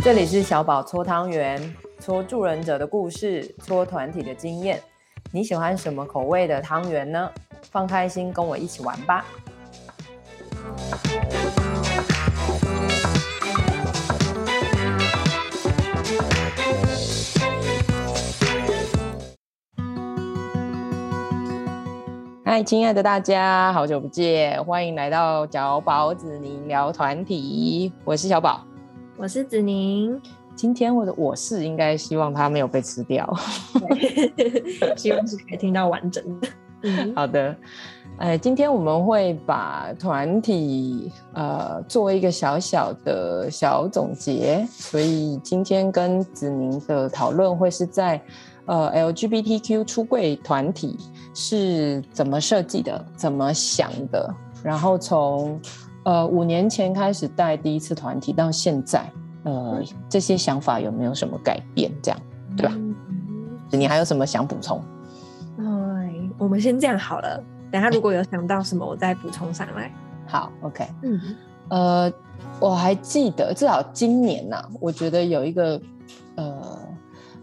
这里是小宝搓汤圆，搓助人者的故事，搓团体的经验。你喜欢什么口味的汤圆呢？放开心，跟我一起玩吧！嗨，亲爱的大家，好久不见，欢迎来到小宝子宁聊团体，我是小宝。我是子宁，今天我的我是应该希望它没有被吃掉，希望是可以听到完整的。嗯、好的，哎，今天我们会把团体呃做一个小小的小总结，所以今天跟子宁的讨论会是在呃 LGBTQ 出柜团体是怎么设计的，怎么想的，然后从。呃，五年前开始带第一次团体到现在，呃，这些想法有没有什么改变？这样，对吧？嗯、你还有什么想补充？哎，我们先这样好了。等下如果有想到什么，我再补充上来。好，OK。嗯，呃，我还记得，至少今年呐、啊，我觉得有一个呃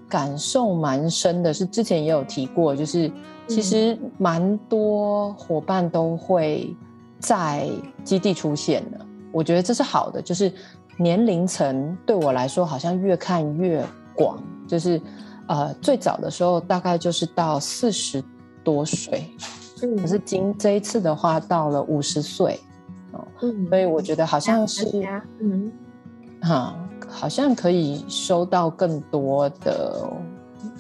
感受蛮深的，是之前也有提过，就是其实蛮多伙伴都会。在基地出现的，我觉得这是好的。就是年龄层对我来说好像越看越广，就是呃最早的时候大概就是到四十多岁，嗯，可是今这一次的话到了五十岁，哦，嗯，所以我觉得好像是，嗯，哈，好像可以收到更多的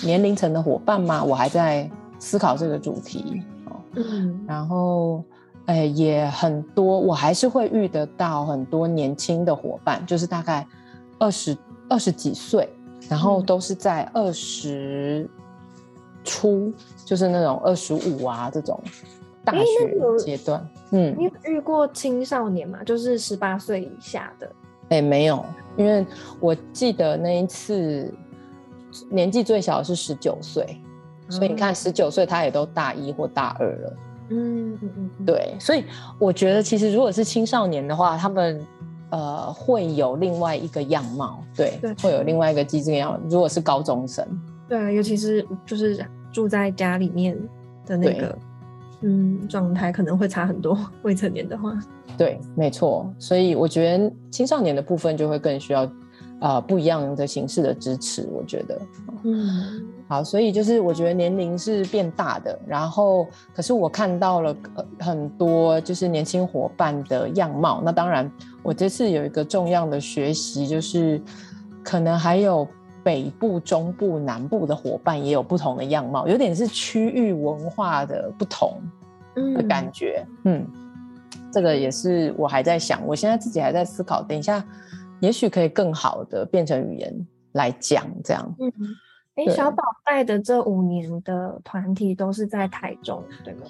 年龄层的伙伴吗？我还在思考这个主题，哦，嗯，然后。哎，也很多，我还是会遇得到很多年轻的伙伴，就是大概二十二十几岁，然后都是在二十初，就是那种二十五啊这种大学阶段。嗯，你有遇过青少年吗？就是十八岁以下的？哎，没有，因为我记得那一次年纪最小的是十九岁，所以你看十九岁他也都大一或大二了。嗯嗯嗯，对，所以我觉得其实如果是青少年的话，他们呃会有另外一个样貌，对，对会有另外一个机制样貌。如果是高中生，对啊，尤其是就是住在家里面的那个嗯状态，可能会差很多。未成年的话，对，没错。所以我觉得青少年的部分就会更需要。啊、呃，不一样的形式的支持，我觉得，嗯，好，所以就是我觉得年龄是变大的，然后可是我看到了很多就是年轻伙伴的样貌。那当然，我这次有一个重要的学习，就是可能还有北部、中部、南部的伙伴也有不同的样貌，有点是区域文化的不同的感觉。嗯，嗯，这个也是我还在想，我现在自己还在思考，等一下。也许可以更好的变成语言来讲，这样。嗯，哎，小宝带的这五年的团体都是在台中，对吗？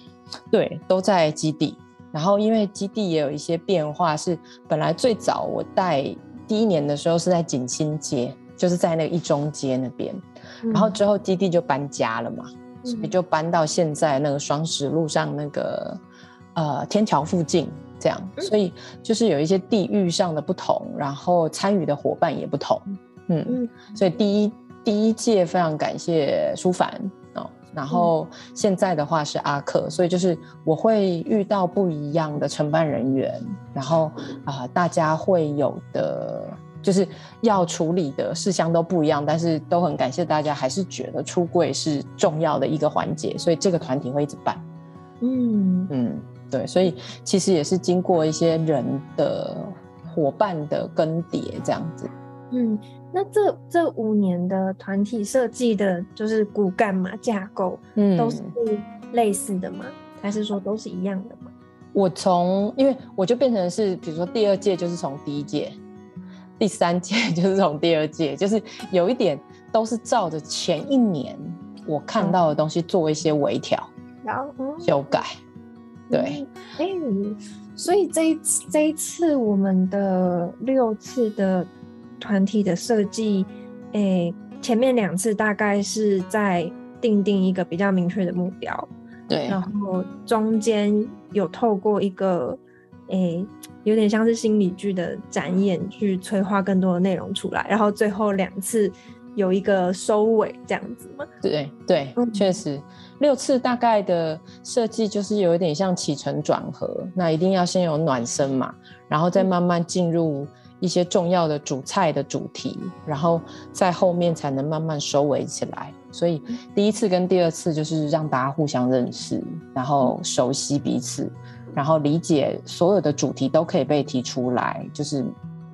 对，都在基地。然后因为基地也有一些变化，是本来最早我带第一年的时候是在锦新街，就是在那个一中街那边。嗯、然后之后基地就搬家了嘛，嗯、所以就搬到现在那个双十路上那个呃天桥附近。这样，所以就是有一些地域上的不同，然后参与的伙伴也不同，嗯，嗯，所以第一第一届非常感谢舒凡哦，然后现在的话是阿克，所以就是我会遇到不一样的承办人员，然后啊、呃，大家会有的就是要处理的事项都不一样，但是都很感谢大家还是觉得出柜是重要的一个环节，所以这个团体会一直办，嗯嗯。对，所以其实也是经过一些人的伙伴的更迭这样子。嗯，那这这五年的团体设计的，就是骨干嘛架构，嗯，都是类似的吗？还是说都是一样的吗？我从，因为我就变成是，比如说第二届就是从第一届，第三届 就是从第二届，就是有一点都是照着前一年我看到的东西做一些微调，然后、嗯、修改。对，哎、嗯，所以这一次这一次我们的六次的团体的设计，哎，前面两次大概是在定定一个比较明确的目标，对，然后中间有透过一个诶，有点像是心理剧的展演，去催化更多的内容出来，然后最后两次有一个收尾，这样子吗？对对，确实，六次大概的设计就是有一点像起承转合，那一定要先有暖身嘛，然后再慢慢进入一些重要的主菜的主题，然后在后面才能慢慢收尾起来。所以第一次跟第二次就是让大家互相认识，然后熟悉彼此，然后理解所有的主题都可以被提出来，就是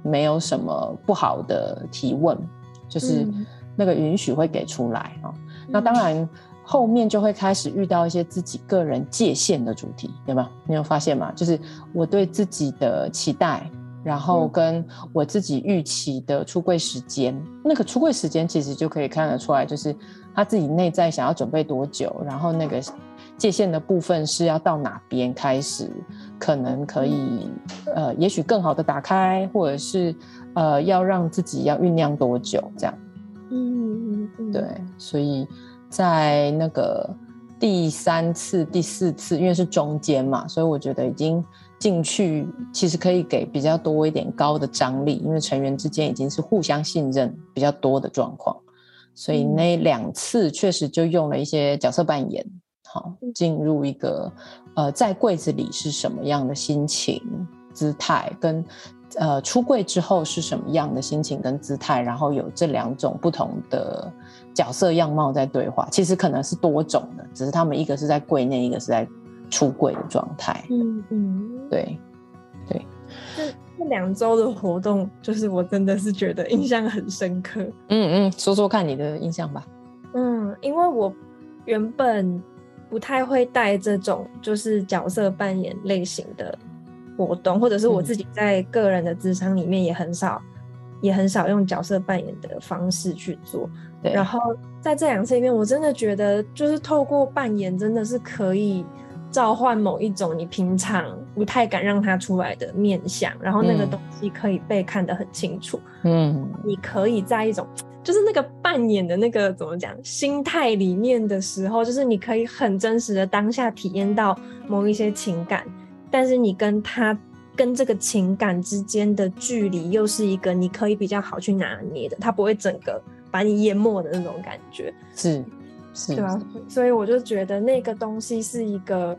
没有什么不好的提问，就是那个允许会给出来啊。那当然后面就会开始遇到一些自己个人界限的主题，有没有？你有发现吗？就是我对自己的期待。然后跟我自己预期的出柜时间，嗯、那个出柜时间其实就可以看得出来，就是他自己内在想要准备多久，然后那个界限的部分是要到哪边开始，可能可以呃，也许更好的打开，或者是呃，要让自己要酝酿多久这样。嗯，嗯对，所以在那个第三次、第四次，因为是中间嘛，所以我觉得已经。进去其实可以给比较多一点高的张力，因为成员之间已经是互相信任比较多的状况，所以那两次确实就用了一些角色扮演，好，进入一个呃在柜子里是什么样的心情姿态，跟呃出柜之后是什么样的心情跟姿态，然后有这两种不同的角色样貌在对话，其实可能是多种的，只是他们一个是在柜内，一个是在。出柜的状态，嗯嗯，对对，这这两周的活动，就是我真的是觉得印象很深刻。嗯嗯，说说看你的印象吧。嗯，因为我原本不太会带这种就是角色扮演类型的活动，或者是我自己在个人的职场里面也很少、嗯、也很少用角色扮演的方式去做。对，然后在这两次里面，我真的觉得就是透过扮演，真的是可以。召唤某一种你平常不太敢让它出来的面相，然后那个东西可以被看得很清楚。嗯，你可以在一种就是那个扮演的那个怎么讲心态里面的时候，就是你可以很真实的当下体验到某一些情感，但是你跟他跟这个情感之间的距离又是一个你可以比较好去拿捏的，它不会整个把你淹没的那种感觉。是。是对啊，所以我就觉得那个东西是一个，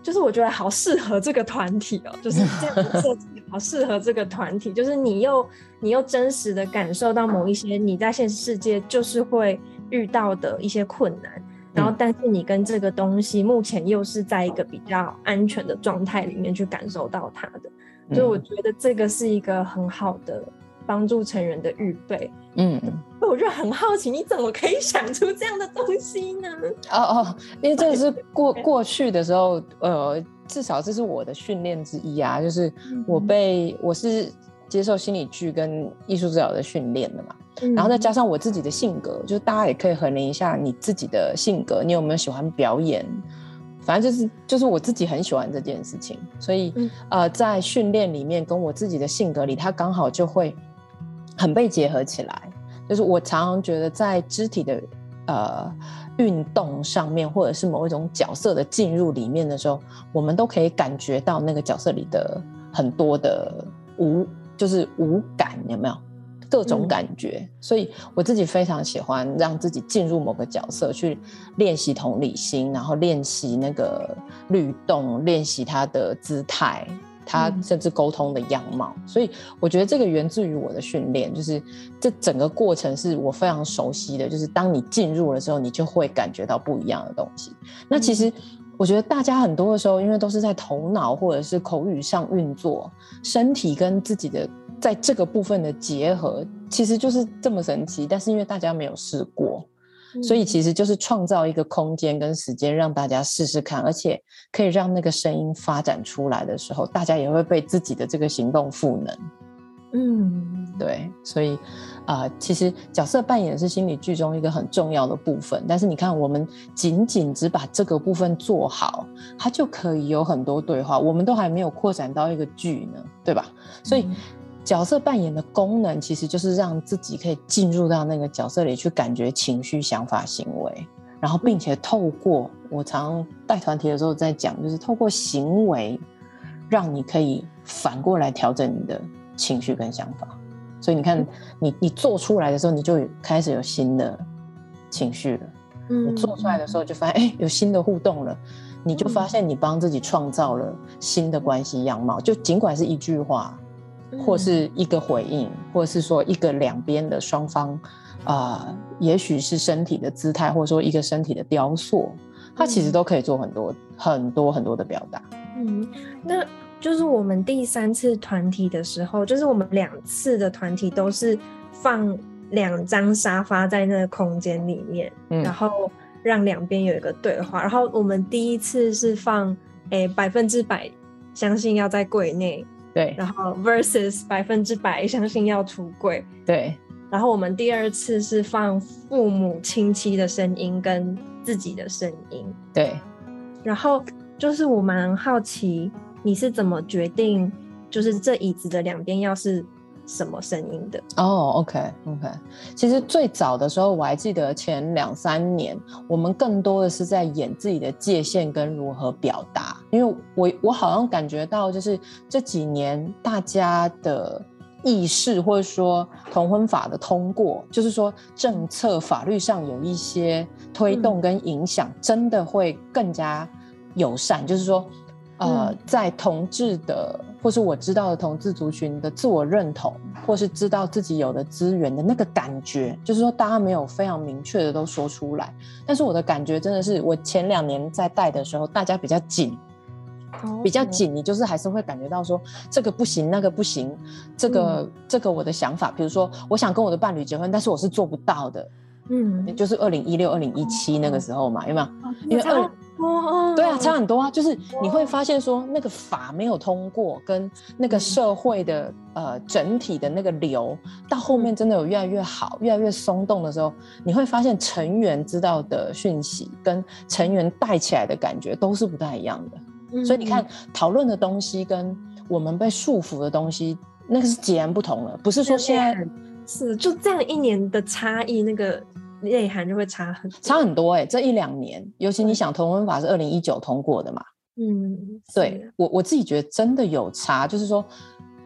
就是我觉得好适合这个团体哦，就是这样的设计好适合这个团体，就是你又你又真实的感受到某一些你在现实世界就是会遇到的一些困难，然后但是你跟这个东西目前又是在一个比较安全的状态里面去感受到它的，所以我觉得这个是一个很好的。帮助成员的预备，嗯，我就很好奇，你怎么可以想出这样的东西呢？哦哦，因为这个是过过去的时候，呃，至少这是我的训练之一啊，就是我被我是接受心理剧跟艺术治疗的训练的嘛，然后再加上我自己的性格，就是大家也可以衡量一下你自己的性格，你有没有喜欢表演？反正就是就是我自己很喜欢这件事情，所以呃，在训练里面跟我自己的性格里，它刚好就会。很被结合起来，就是我常常觉得在肢体的呃运动上面，或者是某一种角色的进入里面的时候，我们都可以感觉到那个角色里的很多的无，就是无感，有没有各种感觉？嗯。所以我自己非常喜欢让自己进入某个角色，去练习同理心，然后练习那个律动，练习他的姿态。他甚至沟通的样貌，嗯，所以我觉得这个源自于我的训练，就是这整个过程是我非常熟悉的。就是当你进入了之后，你就会感觉到不一样的东西。那其实我觉得大家很多的时候，因为都是在头脑或者是口语上运作，身体跟自己的在这个部分的结合，其实就是这么神奇。但是因为大家没有试过。所以其实就是创造一个空间跟时间，让大家试试看，而且可以让那个声音发展出来的时候，大家也会被自己的这个行动赋能。嗯，对。所以啊、呃，其实角色扮演是心理剧中一个很重要的部分。但是你看，我们仅仅只把这个部分做好，它就可以有很多对话。我们都还没有扩展到一个剧呢，对吧？所以。嗯角色扮演的功能其实就是让自己可以进入到那个角色里去，感觉情绪、想法、行为，然后并且透过我常带团体的时候在讲，就是透过行为让你可以反过来调整你的情绪跟想法。所以你看，你你做出来的时候，你就开始有新的情绪了。嗯，你做出来的时候就发现，哎，有新的互动了，你就发现你帮自己创造了新的关系样貌。就尽管是一句话，或是一个回应，或者是说一个两边的双方，啊、呃，也许是身体的姿态，或者说一个身体的雕塑，它其实都可以做很多很多很多的表达。嗯，那就是我们第三次团体的时候，就是我们两次的团体都是放两张沙发在那个空间里面，嗯、然后让两边有一个对话。然后我们第一次是放，诶百分之百相信要在柜内，对，然后 versus 百分之百相信要出柜，对。然后我们第二次是放父母亲戚的声音跟自己的声音，对。然后就是我蛮好奇你是怎么决定，就是这椅子的两边要是什么声音的？哦，OK，OK。其实最早的时候我还记得前两三年，我们更多的是在演自己的界限跟如何表达，因为我我好像感觉到就是这几年大家的。意识或者说同婚法的通过，就是说政策法律上有一些推动跟影响，真的会更加友善。嗯、就是说，呃，嗯、在同志的或是我知道的同志族群的自我认同，或是知道自己有的资源的那个感觉，就是说大家没有非常明确的都说出来，但是我的感觉真的是，我前两年在带的时候，大家比较紧。比较紧，你就是还是会感觉到说这个不行，那个不行，这个、嗯、这个我的想法，比如说我想跟我的伴侣结婚，但是我是做不到的，嗯，就是二零一六、二零一七那个时候嘛，哦、有没有？因为二对啊，差很多啊，就是你会发现说那个法没有通过，跟那个社会的呃整体的那个流，到后面真的有越来越好，越来越松动的时候，你会发现成员知道的讯息跟成员带起来的感觉都是不太一样的。所以你看，讨论的东西跟我们被束缚的东西，那个是截然不同了。不是说现在是就这样一年的差异，那个内涵就会差很差很多哎、欸。这一两年，尤其你想同婚法是二零一九通过的嘛，嗯，对我我自己觉得真的有差，就是说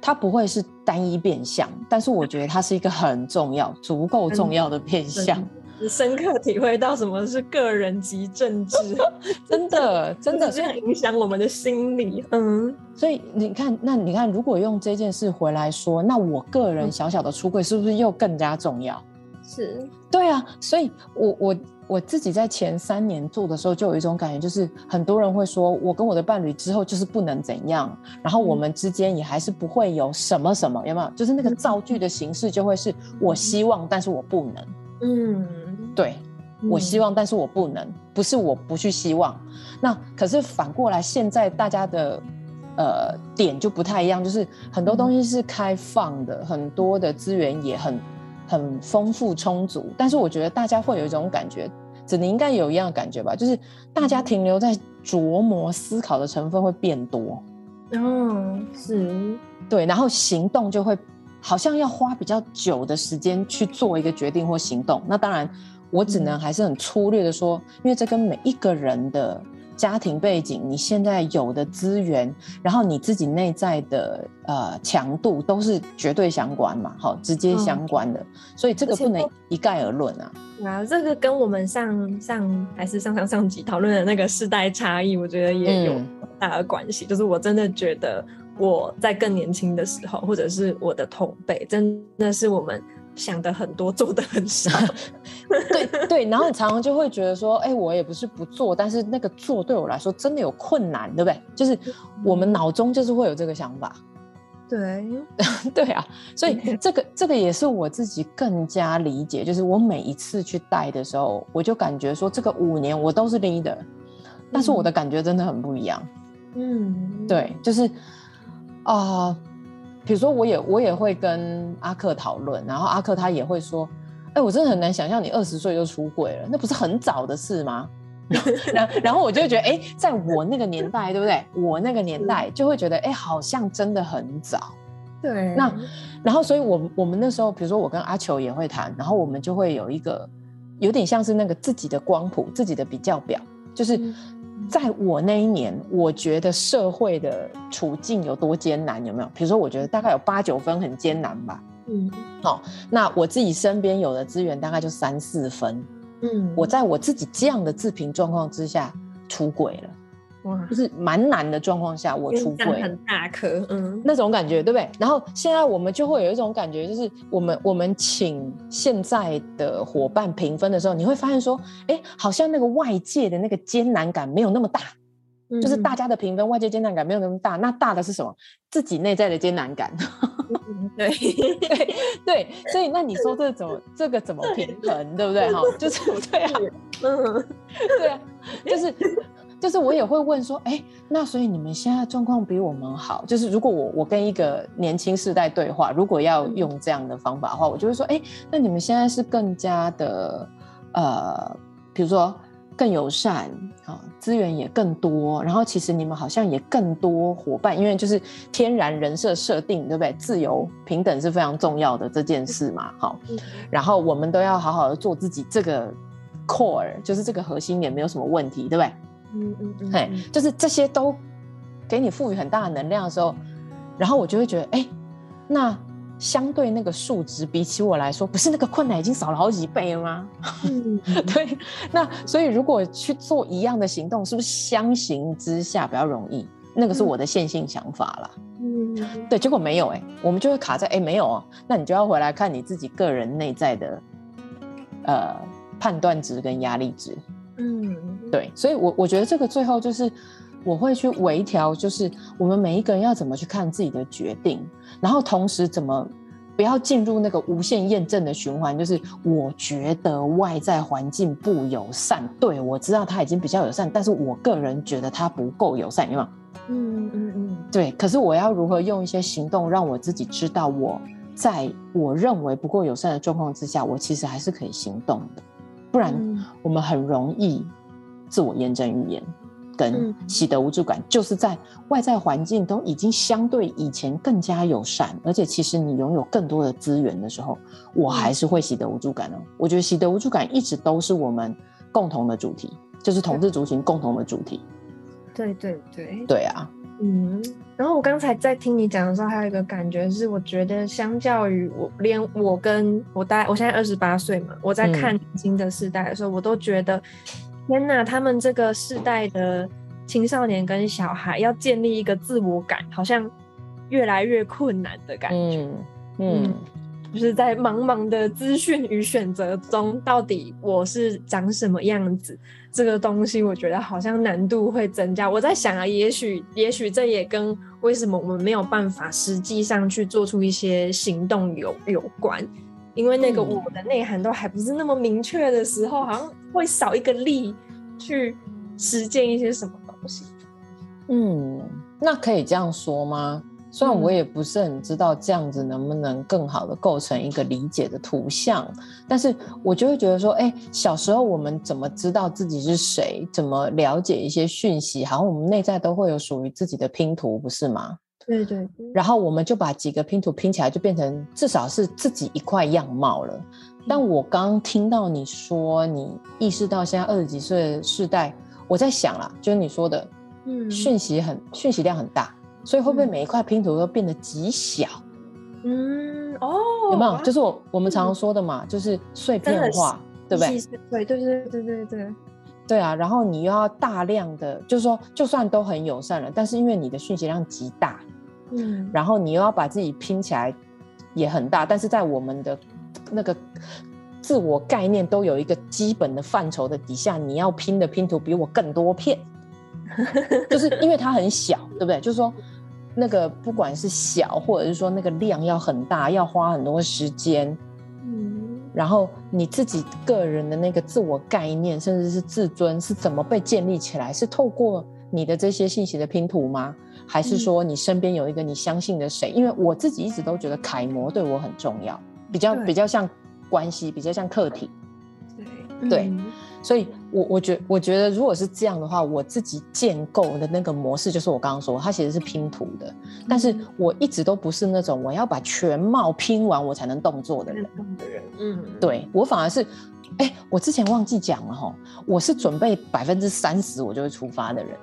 它不会是单一变相，但是我 觉得它是一个很重要、足够重要的变相。深刻体会到什么是个人及政治，真的，真的这样影响我们的心理。嗯，所以你看，那你看，如果用这件事回来说，那我个人小小的出柜是不是又更加重要？是，对啊。所以我我我自己在前三年做的时候，就有一种感觉，就是很多人会说，我跟我的伴侣之后就是不能怎样，然后我们之间也还是不会有什么什么，有没有？就是那个造句的形式就会是我希望，但是我不能。嗯。对，我希望，但是我不能，不是我不去希望。那可是反过来，现在大家的呃点就不太一样，就是很多东西是开放的，很多的资源也很很丰富充足。但是我觉得大家会有一种感觉，子宁应该有一样的感觉吧，就是大家停留在琢磨思考的成分会变多。嗯，是，对，然后行动就会好像要花比较久的时间去做一个决定或行动。那当然。我只能还是很粗略的说，因为这跟每一个人的家庭背景、你现在有的资源，然后你自己内在的呃强度都是绝对相关嘛，好，直接相关的，嗯、所以这个不能一概而论啊。啊，这个跟我们上上还是上上上集讨论的那个世代差异，我觉得也有很大的关系。嗯、就是我真的觉得我在更年轻的时候，或者是我的同辈，真的是我们。想的很多，做的很少。对对，然后你常常就会觉得说，哎、欸，我也不是不做，但是那个做对我来说真的有困难，对不对？就是我们脑中就是会有这个想法。对，对啊，所以这个这个也是我自己更加理解，就是我每一次去带的时候，我就感觉说，这个五年我都是 leader，但是我的感觉真的很不一样。嗯，对，就是啊。呃比如说，我也我也会跟阿克讨论，然后阿克他也会说：“哎、欸，我真的很难想象你二十岁就出轨了，那不是很早的事吗？” 然后然后我就会觉得，哎、欸，在我那个年代，对不对？我那个年代就会觉得，哎、欸，好像真的很早。对。那然后，所以我我们那时候，比如说我跟阿球也会谈，然后我们就会有一个有点像是那个自己的光谱、自己的比较表，就是。在我那一年，我觉得社会的处境有多艰难，有没有？比如说，我觉得大概有八九分很艰难吧。嗯，好、哦，那我自己身边有的资源大概就三四分。嗯，我在我自己这样的自评状况之下出轨了。哇，就是蛮难的状况下，我出柜很大颗，嗯，那种感觉对不对？然后现在我们就会有一种感觉，就是我们我们请现在的伙伴评分的时候，你会发现说，哎，好像那个外界的那个艰难感没有那么大，嗯、就是大家的评分外界艰难感没有那么大，那大的是什么？自己内在的艰难感。对 对对，所以那你说这怎么这个怎么平衡，对不对？哈，就是 对啊，嗯，对啊，就是。就是我也会问说，哎、欸，那所以你们现在状况比我们好。就是如果我我跟一个年轻世代对话，如果要用这样的方法的话，我就会说，哎、欸，那你们现在是更加的呃，比如说更友善啊，资源也更多，然后其实你们好像也更多伙伴，因为就是天然人设设定，对不对？自由平等是非常重要的这件事嘛，好，然后我们都要好好的做自己，这个 core 就是这个核心也没有什么问题，对不对？嗯嗯嗯，嘿，就是这些都给你赋予很大的能量的时候，然后我就会觉得，哎、欸，那相对那个数值比起我来说，不是那个困难已经少了好几倍了吗？嗯，对。那所以如果去做一样的行动，是不是相形之下比较容易？那个是我的线性想法啦。嗯，对。结果没有、欸，哎，我们就会卡在，哎、欸，没有啊。那你就要回来看你自己个人内在的呃判断值跟压力值。嗯，对，所以我，我我觉得这个最后就是我会去微调，就是我们每一个人要怎么去看自己的决定，然后同时怎么不要进入那个无限验证的循环，就是我觉得外在环境不友善，对，我知道他已经比较友善，但是我个人觉得他不够友善，有没有？嗯嗯嗯，对。可是我要如何用一些行动让我自己知道，我在我认为不够友善的状况之下，我其实还是可以行动的。不然，我们很容易自我验证预言，跟习得无助感，就是在外在环境都已经相对以前更加友善，而且其实你拥有更多的资源的时候，我还是会习得无助感哦。我觉得习得无助感一直都是我们共同的主题，就是同志族群共同的主题。对对对，对啊。嗯，然后我刚才在听你讲的时候，还有一个感觉是，我觉得相较于我，连我跟我大，我现在二十八岁嘛，我在看新的世代的时候，嗯、我都觉得，天哪，他们这个世代的青少年跟小孩要建立一个自我感，好像越来越困难的感觉。嗯。嗯嗯就是在茫茫的资讯与选择中，到底我是长什么样子？这个东西我觉得好像难度会增加。我在想啊，也许也许这也跟为什么我们没有办法实际上去做出一些行动有有关，因为那个我的内涵都还不是那么明确的时候，好像会少一个力去实践一些什么东西。嗯，那可以这样说吗？虽然我也不是很知道这样子能不能更好的构成一个理解的图像，但是我就会觉得说，哎，小时候我们怎么知道自己是谁？怎么了解一些讯息？好像我们内在都会有属于自己的拼图，不是吗？对对对。然后我们就把几个拼图拼起来，就变成至少是自己一块样貌了。但我刚听到你说，你意识到现在二十几岁的世代，我在想啦，就是你说的，嗯，讯息很讯息量很大。所以会不会每一块拼图都变得极小？嗯，哦，有没有？就是我我们常常说的嘛，嗯、就是碎片化，对不对？对对对对对对对啊！然后你又要大量的，就是说，就算都很友善了，但是因为你的讯息量极大，嗯，然后你又要把自己拼起来也很大，但是在我们的那个自我概念都有一个基本的范畴的底下，你要拼的拼图比我更多片，就是因为它很小，对不对？就是说。那个不管是小，或者是说那个量要很大，要花很多时间，嗯，然后你自己个人的那个自我概念，甚至是自尊是怎么被建立起来？是透过你的这些信息的拼图吗？还是说你身边有一个你相信的谁？因为我自己一直都觉得楷模对我很重要，比较比较像关系，比较像客体，对对。嗯所以我，我我觉我觉得，如果是这样的话，我自己建构的那个模式，就是我刚刚说，它其实是拼图的。但是我一直都不是那种我要把全貌拼完我才能动作的人。嗯，对，我反而是哎，我之前忘记讲了哈，我是准备百分之三十我就会出发的人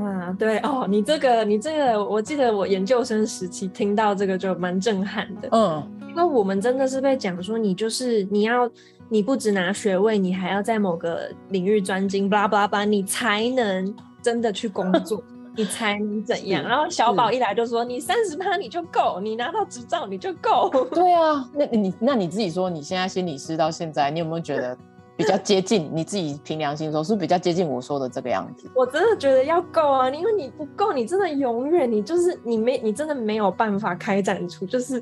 啊，对哦，你这个你这个，我记得我研究生时期听到这个就蛮震撼的。嗯，因为我们真的是被讲说，你就是你要，你不只拿学位，你还要在某个领域专精，巴拉巴拉巴拉，你才能真的去工作，你才能怎样。然后小宝一来就说，你三十趴你就够，你拿到执照你就够。对啊，那你那你自己说，你现在心理师到现在，你有没有觉得？比较接近你自己凭良心说，是是比较接近我说的这个样子？我真的觉得要够啊，因为你不够，你真的永远，你就是你没，你真的没有办法开展出，就是，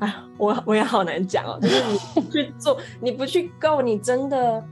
哎，我我也好难讲哦，就是你去做，你不去够，你真的。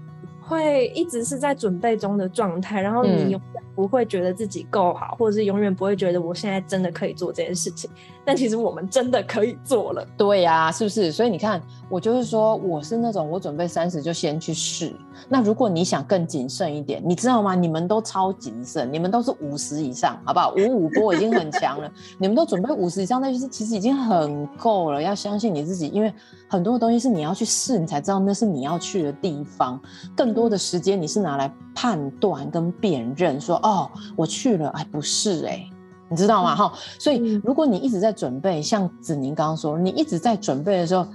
会一直是在准备中的状态，然后你永远不会觉得自己够好，或者是永远不会觉得我现在真的可以做这件事情。但其实我们真的可以做了。对呀、是不是？所以你看，我就是说，我是那种我准备三十就先去试。那如果你想更谨慎一点，你知道吗？你们都超谨慎，你们都是五十以上，好不好？五五波已经很强了，你们都准备五十以上，那就是其实已经很够了。要相信你自己，因为很多的东西是你要去试，你才知道那是你要去的地方。更多的时间你是拿来判断跟辨认，说哦，我去了，哎，不是哎、欸，你知道吗？哈、嗯，所以如果你一直在准备，像子宁刚刚说，你一直在准备的时候。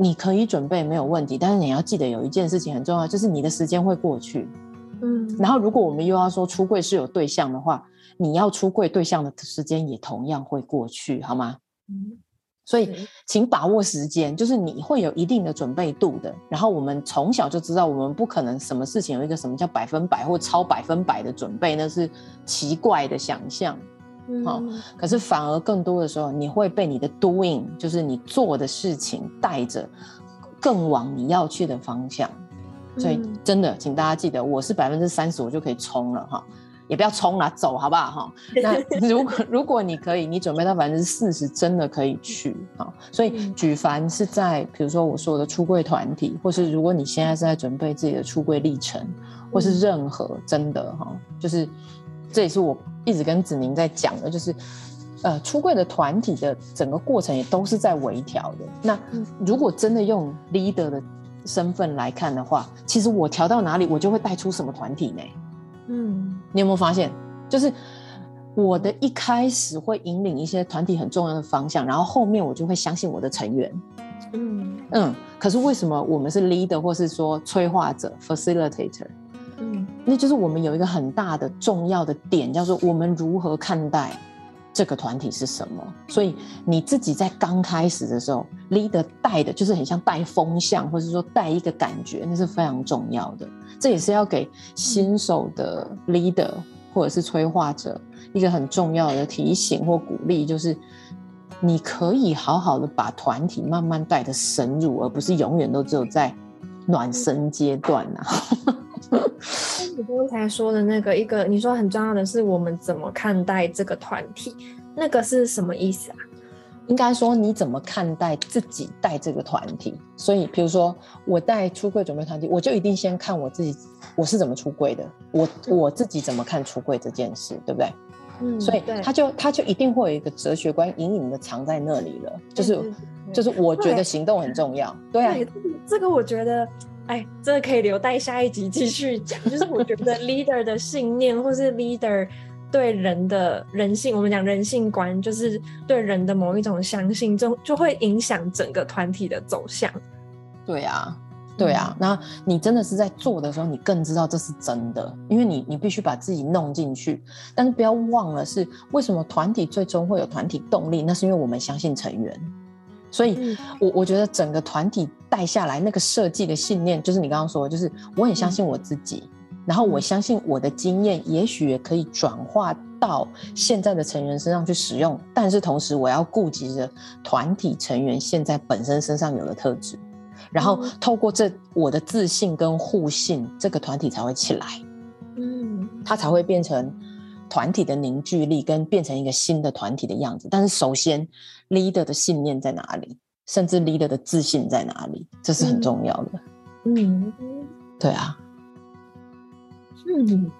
你可以准备没有问题，但是你要记得有一件事情很重要，就是你的时间会过去。嗯，然后如果我们又要说出柜是有对象的话，你要出柜对象的时间也同样会过去，好吗？嗯，所以请把握时间，就是你会有一定的准备度的。然后我们从小就知道，我们不可能什么事情有一个什么叫百分百或超百分百的准备，那是奇怪的想象。好，可是反而更多的时候，你会被你的 doing，就是你做的事情带着更往你要去的方向。所以真的，请大家记得，我是百分之三十，我就可以冲了哈，也不要冲了，走好不好哈？那如果如果你可以，你准备到百分之四十，真的可以去哈。所以举凡是在比如说我说的出柜团体，或是如果你现在是在准备自己的出柜历程，或是任何真的哈，就是。这也是我一直跟子宁在讲的，就是，呃，出柜的团体的整个过程也都是在微调的。那如果真的用 leader 的身份来看的话，其实我调到哪里，我就会带出什么团体呢？嗯，你有没有发现，就是我的一开始会引领一些团体很重要的方向，然后后面我就会相信我的成员。嗯嗯，可是为什么我们是 leader 或是说催化者 facilitator？嗯，那就是我们有一个很大的重要的点，叫做我们如何看待这个团体是什么。所以你自己在刚开始的时候，leader 带的就是很像带风向，或者说带一个感觉，那是非常重要的。这也是要给新手的 leader 或者是催化者一个很重要的提醒或鼓励，就是你可以好好的把团体慢慢带的深入，而不是永远都只有在暖身阶段啊。你刚才说的那个一个，你说很重要的是我们怎么看待这个团体，那个是什么意思啊？应该说你怎么看待自己带这个团体？所以，比如说我带出柜准备团体，我就一定先看我自己，我是怎么出柜的，我我自己怎么看出柜这件事，对不对？嗯，所以他就他就一定会有一个哲学观隐隐的藏在那里了，就是就是我觉得行动很重要，对啊，这个我觉得。哎，这个可以留待下一集继续讲。就是我觉得 leader 的信念，或是 leader 对人的人性，我们讲人性观，就是对人的某一种相信，就就会影响整个团体的走向。对啊，对啊。那、嗯、你真的是在做的时候，你更知道这是真的，因为你你必须把自己弄进去。但是不要忘了，是为什么团体最终会有团体动力？那是因为我们相信成员。所以，我我觉得整个团体带下来那个设计的信念，就是你刚刚说的，就是我很相信我自己，然后我相信我的经验也许也可以转化到现在的成员身上去使用，但是同时我要顾及着团体成员现在本身身上有的特质，然后透过这我的自信跟互信，这个团体才会起来，嗯，它才会变成。团体的凝聚力跟变成一个新的团体的样子，但是首先，leader 的信念在哪里？甚至 leader 的自信在哪里？这是很重要的。嗯，对啊。嗯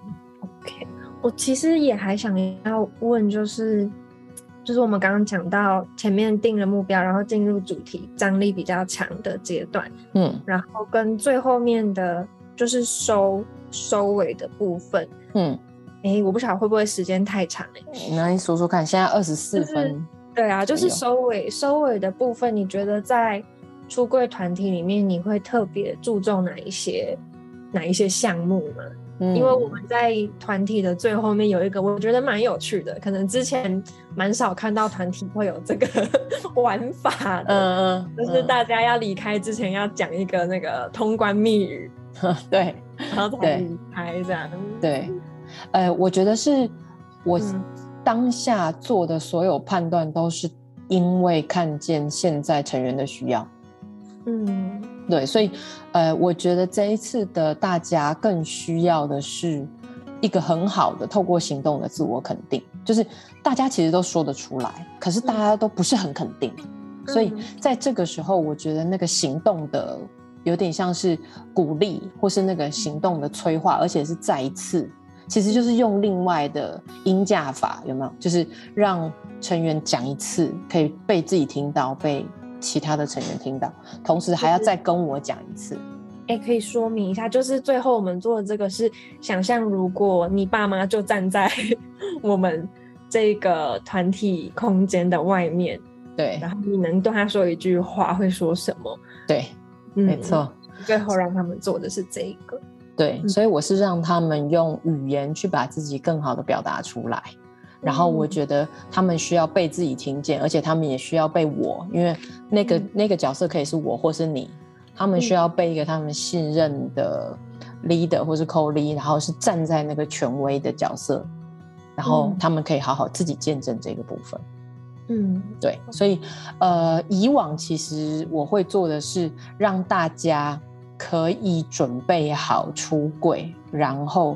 ，OK。我其实也还想要问，就是，就是我们刚刚讲到前面定了目标，然后进入主题张力比较强的阶段，嗯，然后跟最后面的就是收收尾的部分，嗯，哎，我不晓得会不会时间太长哎，那你说说看，现在二十四分，就是，对啊，就是收尾收尾的部分，你觉得在出柜团体里面，你会特别注重哪一些哪一些项目吗？嗯、因为我们在团体的最后面有一个，我觉得蛮有趣的，可能之前蛮少看到团体会有这个 玩法的，嗯嗯，就是大家要离开之前要讲一个那个通关密语，对，然后才离开这样。对，呃，我觉得是我当下做的所有判断都是因为看见现在成员的需要，嗯。对，所以，呃，我觉得这一次的大家更需要的是一个很好的透过行动的自我肯定，就是大家其实都说得出来，可是大家都不是很肯定，嗯、所以在这个时候，我觉得那个行动的有点像是鼓励，或是那个行动的催化，而且是再一次，其实就是用另外的音架法，有没有？就是让成员讲一次，可以被自己听到，被。其他的成员听到，同时还要再跟我讲一次。哎、欸，可以说明一下，就是最后我们做的这个是想象，如果你爸妈就站在 我们这个团体空间的外面，对，然后你能对他说一句话，会说什么？对，嗯、没错。最后让他们做的是这个，对，所以我是让他们用语言去把自己更好的表达出来。然后我觉得他们需要被自己听见，而且他们也需要被我，因为那个、嗯、那个角色可以是我或是你，他们需要被一个他们信任的 leader 或是 co-lead，然后是站在那个权威的角色，然后他们可以好好自己见证这个部分。嗯，对，所以呃，以往其实我会做的是让大家可以准备好出柜，然后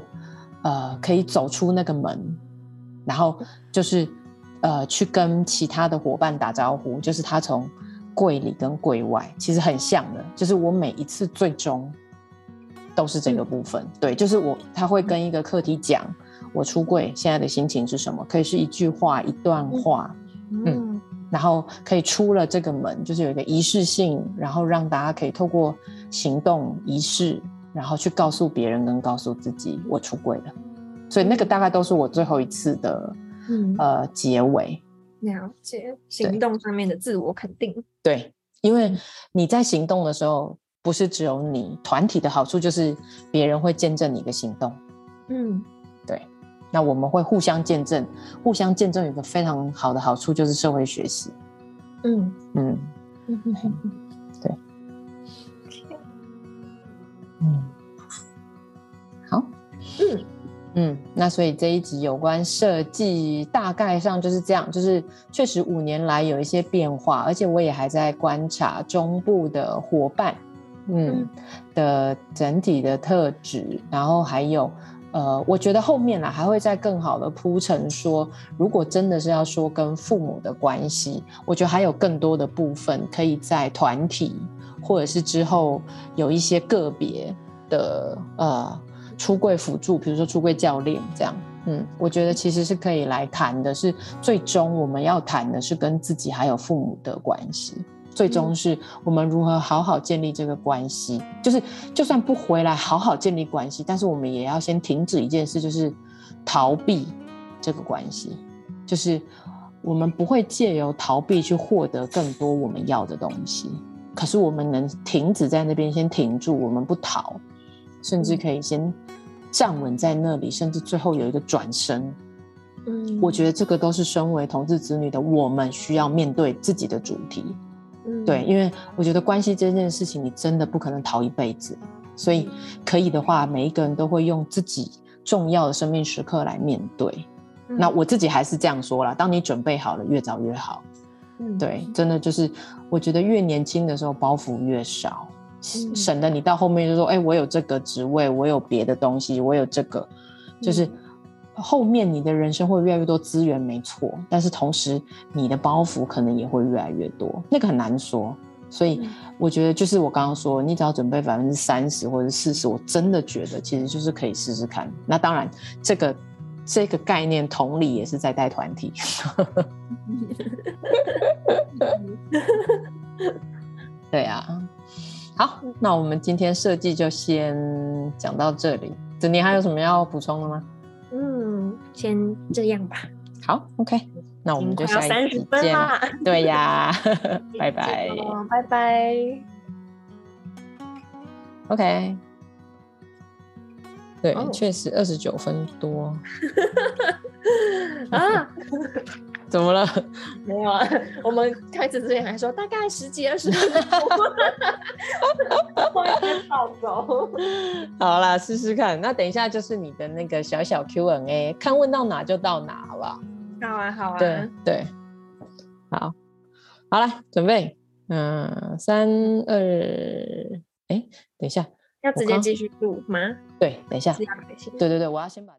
呃，可以走出那个门。然后就是，呃，去跟其他的伙伴打招呼，就是他从柜里跟柜外其实很像的，就是我每一次最终都是这个部分，嗯、对，就是我他会跟一个课题讲我出柜现在的心情是什么，可以是一句话、一段话，嗯，嗯，然后可以出了这个门，就是有一个仪式性，然后让大家可以透过行动仪式，然后去告诉别人跟告诉自己我出柜了。所以那个大概都是我最后一次的，嗯、呃结尾。了解行动上面的自我肯定。对，因为你在行动的时候，不是只有你团体的好处，就是别人会见证你的行动。嗯，对。那我们会互相见证，互相见证有一个非常好的好处就是社会学习。嗯嗯嗯对。嗯。嗯，那所以这一集有关设计，大概上就是这样，就是确实五年来有一些变化，而且我也还在观察中部的伙伴，嗯，嗯的整体的特质，然后还有，呃，我觉得后面呢还会再更好的铺陈说，如果真的是要说跟父母的关系，我觉得还有更多的部分可以在团体，或者是之后有一些个别的，呃。出柜辅助，比如说出柜教练这样，嗯，我觉得其实是可以来谈的是，最终我们要谈的是跟自己还有父母的关系，最终是我们如何好好建立这个关系，就是就算不回来好好建立关系，但是我们也要先停止一件事，就是逃避这个关系，就是我们不会借由逃避去获得更多我们要的东西，可是我们能停止在那边先停住，我们不逃。甚至可以先站稳在那里，甚至最后有一个转身。嗯，我觉得这个都是身为同志子女的我们需要面对自己的主题。嗯，对，因为我觉得关系这件事情，你真的不可能逃一辈子。所以可以的话，每一个人都会用自己重要的生命时刻来面对。嗯，那我自己还是这样说啦，当你准备好了，越早越好。嗯，对，真的就是我觉得越年轻的时候包袱越少。省得你到后面就说，哎、欸，我有这个职位，我有别的东西，我有这个，就是后面你的人生会越来越多资源，没错，但是同时你的包袱可能也会越来越多，那个很难说。所以我觉得，就是我刚刚说，你只要准备百分之三十或者四十，我真的觉得其实就是可以试试看。那当然，这个这个概念同理也是在带团体。对啊，好，那我们今天设计就先讲到这里。子宁还有什么要补充的吗？嗯，先这样吧。好，OK，那我们就下一次见。对呀，拜拜，拜拜。OK，对，确实二十九分多。啊？怎么了？没有啊，我们开始之前还说大概十几二十分钟，暴走。好啦，试试看。那等一下就是你的那个小小 Q&A，看问到哪就到哪，好不好？好啊，好啊。对对，好，好了，准备，嗯，三二，哎，等一下，要直接继续录吗？对，等一下，对对对，我要先把。